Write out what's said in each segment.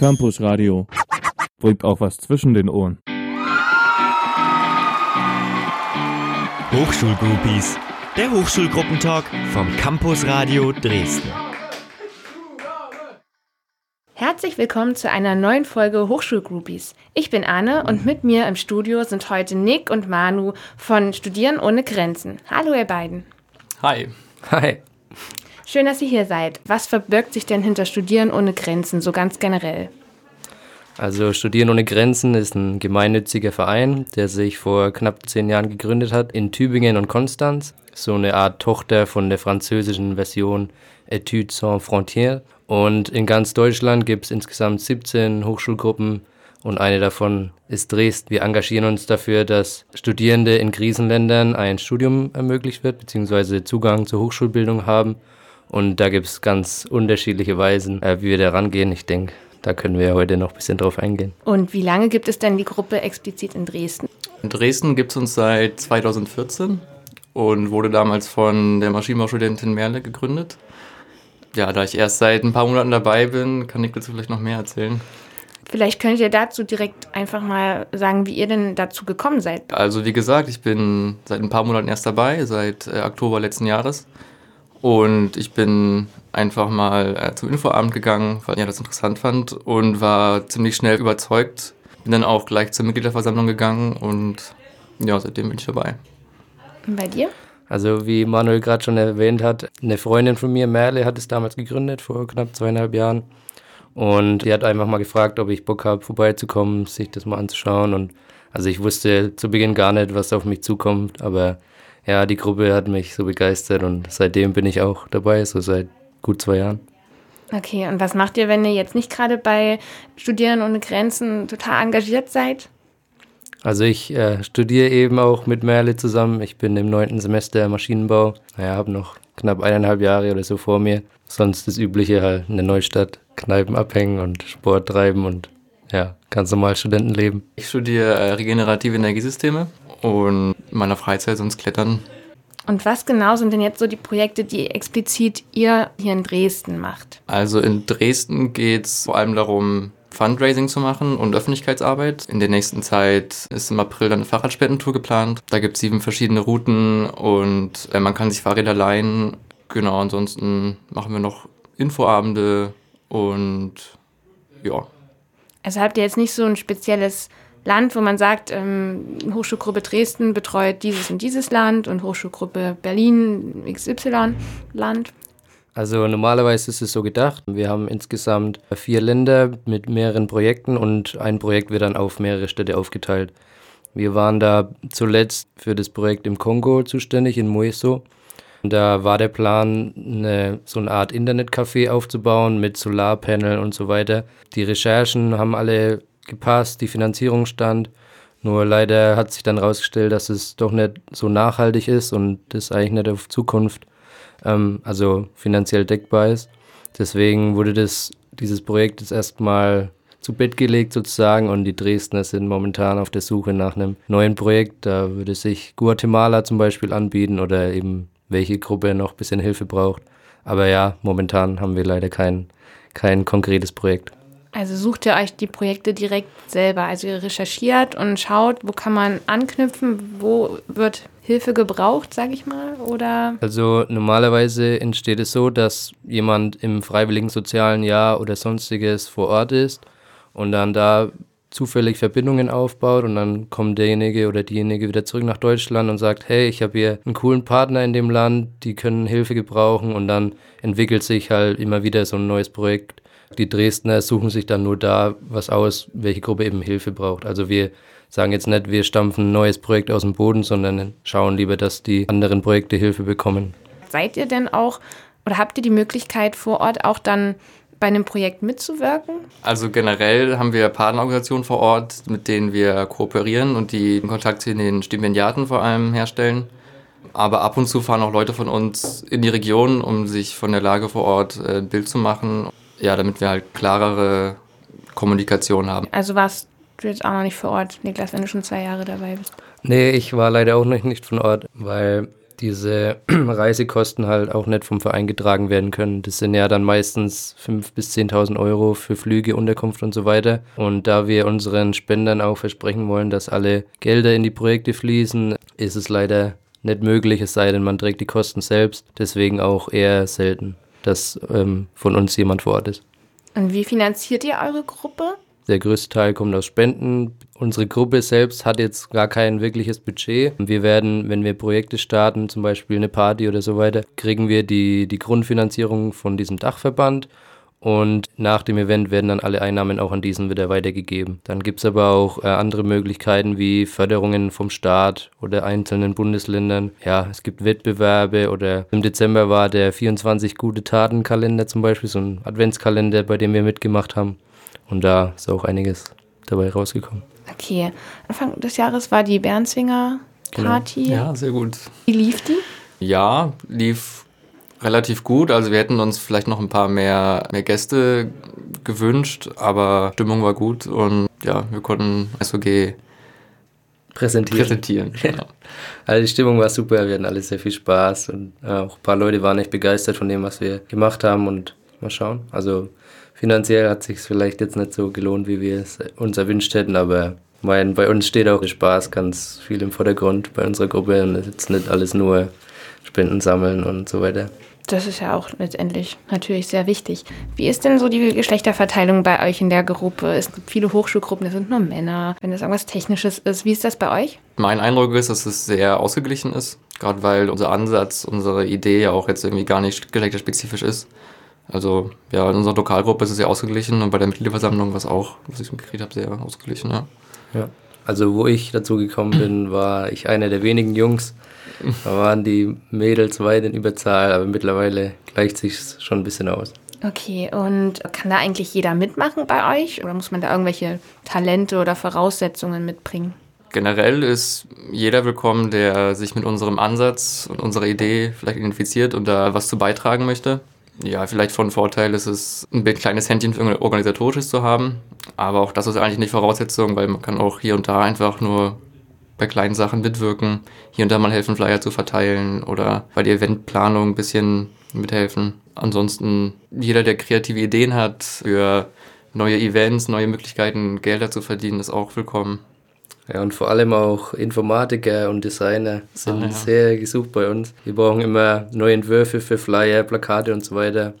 Campus Radio. Bringt auch was zwischen den Ohren. Hochschulgroupies. Der Hochschulgruppentag vom Campus Radio Dresden. Herzlich willkommen zu einer neuen Folge Hochschulgroupies. Ich bin Anne und mit mir im Studio sind heute Nick und Manu von Studieren ohne Grenzen. Hallo ihr beiden. Hi. Hi. Schön, dass ihr hier seid. Was verbirgt sich denn hinter Studieren ohne Grenzen, so ganz generell? Also Studieren ohne Grenzen ist ein gemeinnütziger Verein, der sich vor knapp zehn Jahren gegründet hat in Tübingen und Konstanz. So eine Art Tochter von der französischen Version Etudes sans frontières. Und in ganz Deutschland gibt es insgesamt 17 Hochschulgruppen und eine davon ist Dresden. Wir engagieren uns dafür, dass Studierende in Krisenländern ein Studium ermöglicht wird, beziehungsweise Zugang zur Hochschulbildung haben. Und da gibt es ganz unterschiedliche Weisen, äh, wie wir da rangehen. Ich denke, da können wir heute noch ein bisschen drauf eingehen. Und wie lange gibt es denn die Gruppe explizit in Dresden? In Dresden gibt es uns seit 2014 und wurde damals von der Maschinenbaustudentin Merle gegründet. Ja, da ich erst seit ein paar Monaten dabei bin, kann ich dazu vielleicht noch mehr erzählen. Vielleicht könnt ihr dazu direkt einfach mal sagen, wie ihr denn dazu gekommen seid. Also wie gesagt, ich bin seit ein paar Monaten erst dabei, seit äh, Oktober letzten Jahres. Und ich bin einfach mal äh, zum Infoabend gegangen, weil ich das interessant fand und war ziemlich schnell überzeugt. Bin dann auch gleich zur Mitgliederversammlung gegangen und ja, seitdem bin ich dabei. Und bei dir? Also wie Manuel gerade schon erwähnt hat, eine Freundin von mir, Merle, hat es damals gegründet, vor knapp zweieinhalb Jahren. Und die hat einfach mal gefragt, ob ich Bock habe, vorbeizukommen, sich das mal anzuschauen. Und also ich wusste zu Beginn gar nicht, was auf mich zukommt, aber ja, die Gruppe hat mich so begeistert und seitdem bin ich auch dabei, so seit gut zwei Jahren. Okay, und was macht ihr, wenn ihr jetzt nicht gerade bei Studieren ohne Grenzen total engagiert seid? Also ich äh, studiere eben auch mit Merle zusammen. Ich bin im neunten Semester Maschinenbau. Naja, habe noch knapp eineinhalb Jahre oder so vor mir. Sonst das Übliche halt in der Neustadt, Kneipen abhängen und Sport treiben und ja, ganz normal Studentenleben. Ich studiere äh, regenerative Energiesysteme und in meiner Freizeit sonst Klettern. Und was genau sind denn jetzt so die Projekte, die explizit ihr hier in Dresden macht? Also in Dresden geht es vor allem darum, Fundraising zu machen und Öffentlichkeitsarbeit. In der nächsten Zeit ist im April dann eine Fahrradspendentour geplant. Da gibt es sieben verschiedene Routen und äh, man kann sich Fahrräder leihen. Genau, ansonsten machen wir noch Infoabende und ja. Also habt ihr jetzt nicht so ein spezielles Land, wo man sagt, ähm, Hochschulgruppe Dresden betreut dieses und dieses Land und Hochschulgruppe Berlin XY Land? Also normalerweise ist es so gedacht. Wir haben insgesamt vier Länder mit mehreren Projekten und ein Projekt wird dann auf mehrere Städte aufgeteilt. Wir waren da zuletzt für das Projekt im Kongo zuständig, in Moeso. Da war der Plan, eine, so eine Art Internetcafé aufzubauen mit Solarpanel und so weiter. Die Recherchen haben alle gepasst, die Finanzierung stand. Nur leider hat sich dann herausgestellt, dass es doch nicht so nachhaltig ist und das eigentlich nicht auf Zukunft, ähm, also finanziell deckbar ist. Deswegen wurde das, dieses Projekt jetzt erstmal zu Bett gelegt sozusagen und die Dresdner sind momentan auf der Suche nach einem neuen Projekt. Da würde sich Guatemala zum Beispiel anbieten oder eben welche Gruppe noch ein bisschen Hilfe braucht. Aber ja, momentan haben wir leider kein, kein konkretes Projekt. Also sucht ihr euch die Projekte direkt selber. Also ihr recherchiert und schaut, wo kann man anknüpfen, wo wird Hilfe gebraucht, sage ich mal, oder? Also normalerweise entsteht es so, dass jemand im freiwilligen sozialen Jahr oder sonstiges vor Ort ist und dann da zufällig Verbindungen aufbaut und dann kommt derjenige oder diejenige wieder zurück nach Deutschland und sagt, hey, ich habe hier einen coolen Partner in dem Land, die können Hilfe gebrauchen und dann entwickelt sich halt immer wieder so ein neues Projekt. Die Dresdner suchen sich dann nur da was aus, welche Gruppe eben Hilfe braucht. Also wir sagen jetzt nicht, wir stampfen ein neues Projekt aus dem Boden, sondern schauen lieber, dass die anderen Projekte Hilfe bekommen. Seid ihr denn auch oder habt ihr die Möglichkeit vor Ort auch dann bei einem Projekt mitzuwirken? Also generell haben wir Partnerorganisationen vor Ort, mit denen wir kooperieren und die Kontakt zu den Stipendiaten vor allem herstellen. Aber ab und zu fahren auch Leute von uns in die Region, um sich von der Lage vor Ort äh, ein Bild zu machen. Ja, damit wir halt klarere Kommunikation haben. Also warst du jetzt auch noch nicht vor Ort, Niklas, wenn du schon zwei Jahre dabei bist? Nee, ich war leider auch noch nicht von Ort, weil diese Reisekosten halt auch nicht vom Verein getragen werden können. Das sind ja dann meistens 5.000 bis 10.000 Euro für Flüge, Unterkunft und so weiter. Und da wir unseren Spendern auch versprechen wollen, dass alle Gelder in die Projekte fließen, ist es leider nicht möglich, es sei denn, man trägt die Kosten selbst. Deswegen auch eher selten, dass ähm, von uns jemand vor Ort ist. Und wie finanziert ihr eure Gruppe? Der größte Teil kommt aus Spenden. Unsere Gruppe selbst hat jetzt gar kein wirkliches Budget. Wir werden, wenn wir Projekte starten, zum Beispiel eine Party oder so weiter, kriegen wir die, die Grundfinanzierung von diesem Dachverband. Und nach dem Event werden dann alle Einnahmen auch an diesen wieder weitergegeben. Dann gibt es aber auch äh, andere Möglichkeiten wie Förderungen vom Staat oder einzelnen Bundesländern. Ja, es gibt Wettbewerbe oder im Dezember war der 24 gute Taten-Kalender zum Beispiel, so ein Adventskalender, bei dem wir mitgemacht haben. Und da ist auch einiges dabei rausgekommen. Okay, Anfang des Jahres war die Bernzwinger Party. Genau. Ja, sehr gut. Wie lief die? Ja, lief relativ gut. Also wir hätten uns vielleicht noch ein paar mehr, mehr Gäste gewünscht, aber Stimmung war gut und ja, wir konnten SOG präsentieren. präsentieren. Genau. Also die Stimmung war super, wir hatten alle sehr viel Spaß und auch ein paar Leute waren echt begeistert von dem, was wir gemacht haben und mal schauen. Also finanziell hat sich vielleicht jetzt nicht so gelohnt, wie wir es uns erwünscht hätten, aber mein, bei uns steht auch der Spaß ganz viel im Vordergrund bei unserer Gruppe und es ist jetzt nicht alles nur Spenden sammeln und so weiter. Das ist ja auch letztendlich natürlich sehr wichtig. Wie ist denn so die Geschlechterverteilung bei euch in der Gruppe? Es gibt viele Hochschulgruppen, das sind nur Männer. Wenn es irgendwas Technisches ist, wie ist das bei euch? Mein Eindruck ist, dass es sehr ausgeglichen ist, gerade weil unser Ansatz, unsere Idee ja auch jetzt irgendwie gar nicht geschlechterspezifisch ist. Also ja, in unserer Lokalgruppe ist es sehr ausgeglichen und bei der Mitgliederversammlung war es auch, was ich mitgekriegt habe, sehr ausgeglichen, ja. Ja, also wo ich dazu gekommen bin, war ich einer der wenigen Jungs. Da waren die Mädels weit in Überzahl, aber mittlerweile gleicht sich schon ein bisschen aus. Okay, und kann da eigentlich jeder mitmachen bei euch oder muss man da irgendwelche Talente oder Voraussetzungen mitbringen? Generell ist jeder willkommen, der sich mit unserem Ansatz und unserer Idee vielleicht identifiziert und da was zu beitragen möchte. Ja, vielleicht von Vorteil ist es, ein kleines Händchen für organisatorisches zu haben, aber auch das ist eigentlich nicht Voraussetzung, weil man kann auch hier und da einfach nur bei kleinen Sachen mitwirken, hier und da mal helfen, Flyer zu verteilen oder bei der Eventplanung ein bisschen mithelfen. Ansonsten, jeder, der kreative Ideen hat für neue Events, neue Möglichkeiten, Gelder zu verdienen, ist auch willkommen. Ja, und vor allem auch Informatiker und Designer sind ah, ja. sehr gesucht bei uns. Wir brauchen immer neue Entwürfe für Flyer, Plakate und so weiter.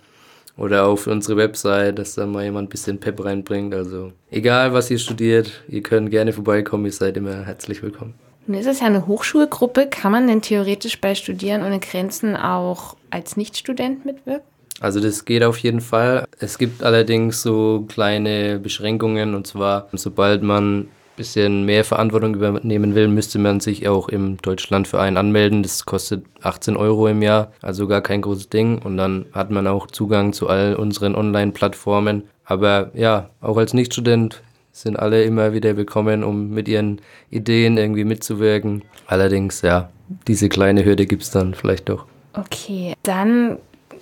Oder für unsere Website, dass da mal jemand ein bisschen Pep reinbringt. Also egal, was ihr studiert, ihr könnt gerne vorbeikommen, ihr seid immer herzlich willkommen. Nun ist es ja eine Hochschulgruppe. Kann man denn theoretisch bei Studieren ohne Grenzen auch als Nichtstudent mitwirken? Also das geht auf jeden Fall. Es gibt allerdings so kleine Beschränkungen und zwar, sobald man bisschen mehr Verantwortung übernehmen will, müsste man sich auch im Deutschlandverein anmelden. Das kostet 18 Euro im Jahr, also gar kein großes Ding. Und dann hat man auch Zugang zu all unseren Online-Plattformen. Aber ja, auch als Nichtstudent sind alle immer wieder willkommen, um mit ihren Ideen irgendwie mitzuwirken. Allerdings, ja, diese kleine Hürde gibt es dann vielleicht doch. Okay, dann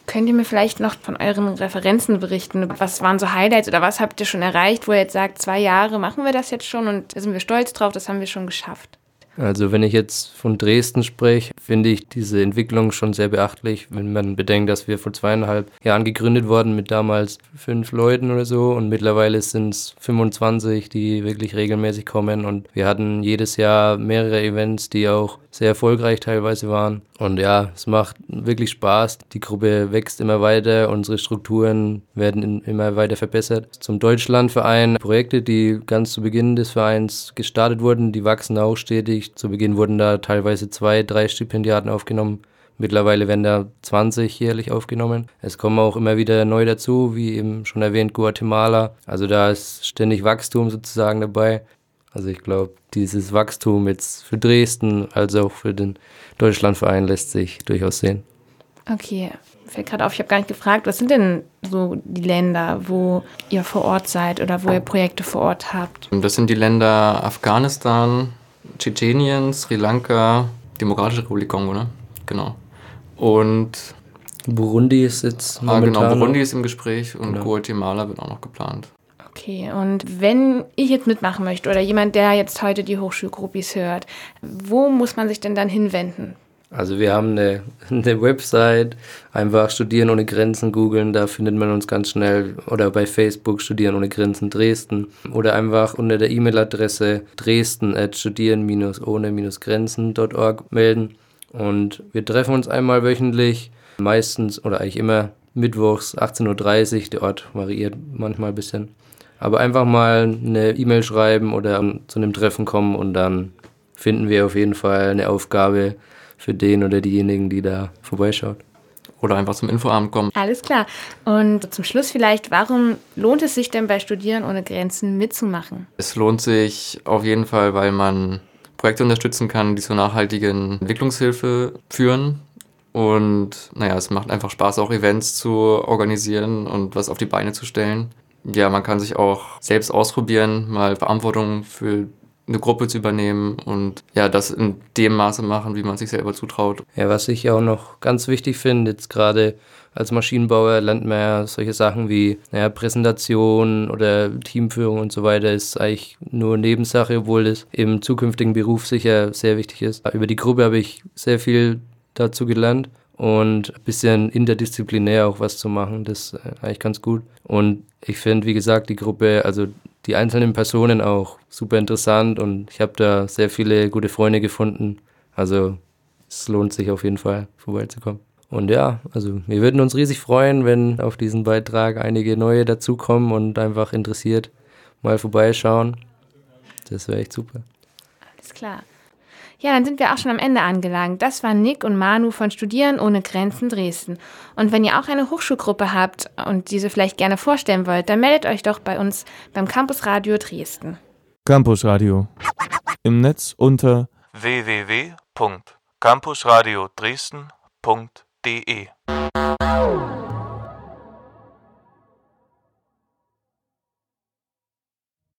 Könnt ihr mir vielleicht noch von euren Referenzen berichten? Was waren so Highlights oder was habt ihr schon erreicht, wo ihr jetzt sagt, zwei Jahre machen wir das jetzt schon und da sind wir stolz drauf, das haben wir schon geschafft? Also wenn ich jetzt von Dresden spreche, finde ich diese Entwicklung schon sehr beachtlich, wenn man bedenkt, dass wir vor zweieinhalb Jahren gegründet wurden mit damals fünf Leuten oder so und mittlerweile sind es 25, die wirklich regelmäßig kommen und wir hatten jedes Jahr mehrere Events, die auch sehr erfolgreich teilweise waren. Und ja, es macht wirklich Spaß. Die Gruppe wächst immer weiter, unsere Strukturen werden immer weiter verbessert. Zum Deutschlandverein Projekte, die ganz zu Beginn des Vereins gestartet wurden, die wachsen auch stetig. Zu Beginn wurden da teilweise zwei, drei Stipendiaten aufgenommen. Mittlerweile werden da 20 jährlich aufgenommen. Es kommen auch immer wieder neu dazu, wie eben schon erwähnt, Guatemala. Also da ist ständig Wachstum sozusagen dabei. Also ich glaube, dieses Wachstum jetzt für Dresden als auch für den Deutschlandverein lässt sich durchaus sehen. Okay, fällt gerade auf, ich habe gar nicht gefragt, was sind denn so die Länder, wo ihr vor Ort seid oder wo ihr Projekte vor Ort habt? Das sind die Länder Afghanistan, Tschetschenien, Sri Lanka, Demokratische Republik Kongo, ne? Genau. Und Burundi ist jetzt momentan. Ah, genau, Burundi ist im Gespräch und genau. Guatemala wird auch noch geplant. Okay, und wenn ich jetzt mitmachen möchte oder jemand, der jetzt heute die Hochschulgruppis hört, wo muss man sich denn dann hinwenden? Also wir haben eine, eine Website, einfach Studieren ohne Grenzen googeln, da findet man uns ganz schnell. Oder bei Facebook Studieren ohne Grenzen Dresden. Oder einfach unter der E-Mail-Adresse dresden at studieren-ohne-grenzen.org melden. Und wir treffen uns einmal wöchentlich, meistens oder eigentlich immer mittwochs 18.30 Uhr. Der Ort variiert manchmal ein bisschen. Aber einfach mal eine E-Mail schreiben oder zu einem Treffen kommen und dann finden wir auf jeden Fall eine Aufgabe für den oder diejenigen, die da vorbeischaut. Oder einfach zum Infoabend kommen. Alles klar. Und zum Schluss vielleicht, warum lohnt es sich denn bei Studieren ohne Grenzen mitzumachen? Es lohnt sich auf jeden Fall, weil man Projekte unterstützen kann, die zur nachhaltigen Entwicklungshilfe führen. Und naja, es macht einfach Spaß, auch Events zu organisieren und was auf die Beine zu stellen. Ja, man kann sich auch selbst ausprobieren, mal Verantwortung für eine Gruppe zu übernehmen und ja, das in dem Maße machen, wie man sich selber zutraut. Ja, was ich auch noch ganz wichtig finde, jetzt gerade als Maschinenbauer lernt man ja solche Sachen wie naja, Präsentation oder Teamführung und so weiter, ist eigentlich nur Nebensache, obwohl es im zukünftigen Beruf sicher sehr wichtig ist. Über die Gruppe habe ich sehr viel dazu gelernt und ein bisschen interdisziplinär auch was zu machen, das ist eigentlich ganz gut. Und ich finde, wie gesagt, die Gruppe, also die einzelnen Personen auch super interessant und ich habe da sehr viele gute Freunde gefunden. Also es lohnt sich auf jeden Fall vorbeizukommen. Und ja, also wir würden uns riesig freuen, wenn auf diesen Beitrag einige neue dazukommen und einfach interessiert mal vorbeischauen. Das wäre echt super. Alles klar. Ja, dann sind wir auch schon am Ende angelangt. Das waren Nick und Manu von Studieren ohne Grenzen Dresden. Und wenn ihr auch eine Hochschulgruppe habt und diese vielleicht gerne vorstellen wollt, dann meldet euch doch bei uns beim Campus Radio Dresden. Campus Radio. Im Netz unter www.campusradiodresden.de